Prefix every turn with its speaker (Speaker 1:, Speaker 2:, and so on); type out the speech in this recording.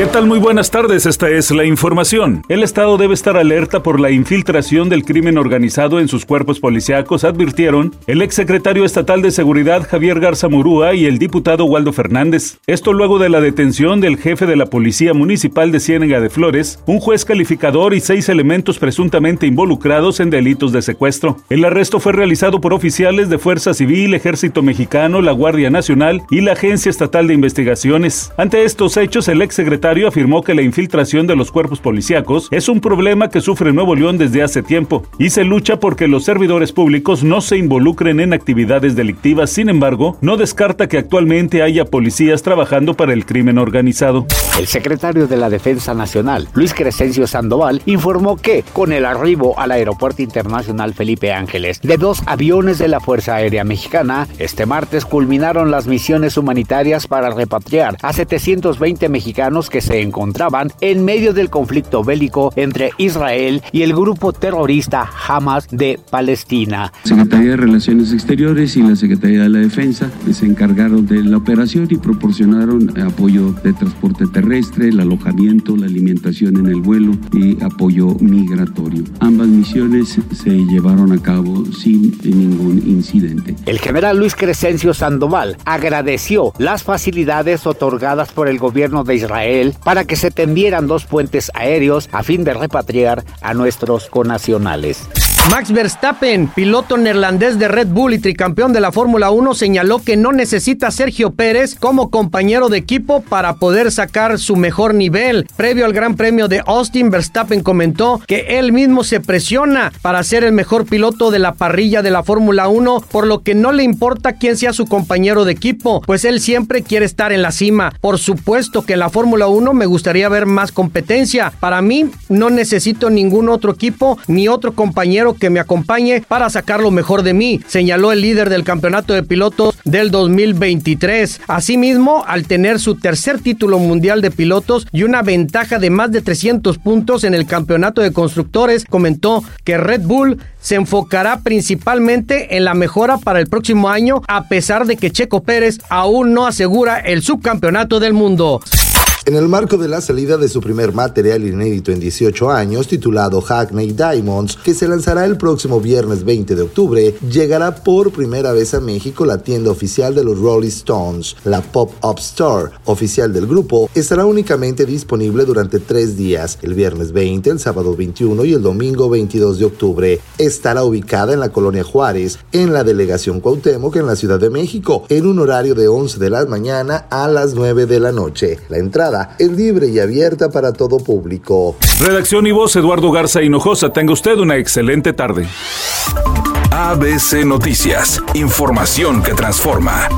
Speaker 1: ¿Qué tal? Muy buenas tardes, esta es la información. El Estado debe estar alerta por la infiltración del crimen organizado en sus cuerpos policíacos, advirtieron el exsecretario estatal de Seguridad Javier Garza Murúa y el diputado Waldo Fernández. Esto luego de la detención del jefe de la Policía Municipal de Ciénega de Flores, un juez calificador y seis elementos presuntamente involucrados en delitos de secuestro. El arresto fue realizado por oficiales de Fuerza Civil, Ejército Mexicano, la Guardia Nacional y la Agencia Estatal de Investigaciones. Ante estos hechos, el exsecretario afirmó que la infiltración de los cuerpos policíacos es un problema que sufre Nuevo León desde hace tiempo y se lucha porque los servidores públicos no se involucren en actividades delictivas. Sin embargo, no descarta que actualmente haya policías trabajando para el crimen organizado.
Speaker 2: El secretario de la Defensa Nacional, Luis Crescencio Sandoval, informó que con el arribo al Aeropuerto Internacional Felipe Ángeles de dos aviones de la Fuerza Aérea Mexicana, este martes culminaron las misiones humanitarias para repatriar a 720 mexicanos que se encontraban en medio del conflicto bélico entre Israel y el grupo terrorista Hamas de Palestina.
Speaker 3: La Secretaría de Relaciones Exteriores y la Secretaría de la Defensa se encargaron de la operación y proporcionaron apoyo de transporte terrestre, el alojamiento, la alimentación en el vuelo y apoyo migratorio. Ambas misiones se llevaron a cabo sin ningún incidente.
Speaker 2: El general Luis Crescencio Sandoval agradeció las facilidades otorgadas por el gobierno de Israel para que se tendieran dos puentes aéreos a fin de repatriar a nuestros conacionales.
Speaker 4: Max Verstappen, piloto neerlandés de Red Bull y tricampeón de la Fórmula 1, señaló que no necesita a Sergio Pérez como compañero de equipo para poder sacar su mejor nivel. Previo al Gran Premio de Austin, Verstappen comentó que él mismo se presiona para ser el mejor piloto de la parrilla de la Fórmula 1, por lo que no le importa quién sea su compañero de equipo, pues él siempre quiere estar en la cima. Por supuesto que en la Fórmula 1 me gustaría ver más competencia. Para mí no necesito ningún otro equipo ni otro compañero que me acompañe para sacar lo mejor de mí, señaló el líder del campeonato de pilotos del 2023. Asimismo, al tener su tercer título mundial de pilotos y una ventaja de más de 300 puntos en el campeonato de constructores, comentó que Red Bull se enfocará principalmente en la mejora para el próximo año, a pesar de que Checo Pérez aún no asegura el subcampeonato del mundo.
Speaker 5: En el marco de la salida de su primer material inédito en 18 años, titulado Hackney Diamonds, que se lanzará el próximo viernes 20 de octubre, llegará por primera vez a México la tienda oficial de los Rolling Stones. La Pop-Up Store, oficial del grupo, estará únicamente disponible durante tres días, el viernes 20, el sábado 21 y el domingo 22 de octubre. Estará ubicada en la colonia Juárez, en la delegación Cuauhtémoc, en la Ciudad de México, en un horario de 11 de la mañana a las 9 de la noche. La entrada es libre y abierta para todo público.
Speaker 1: Redacción y voz Eduardo Garza Hinojosa. Tenga usted una excelente tarde.
Speaker 6: ABC Noticias. Información que transforma.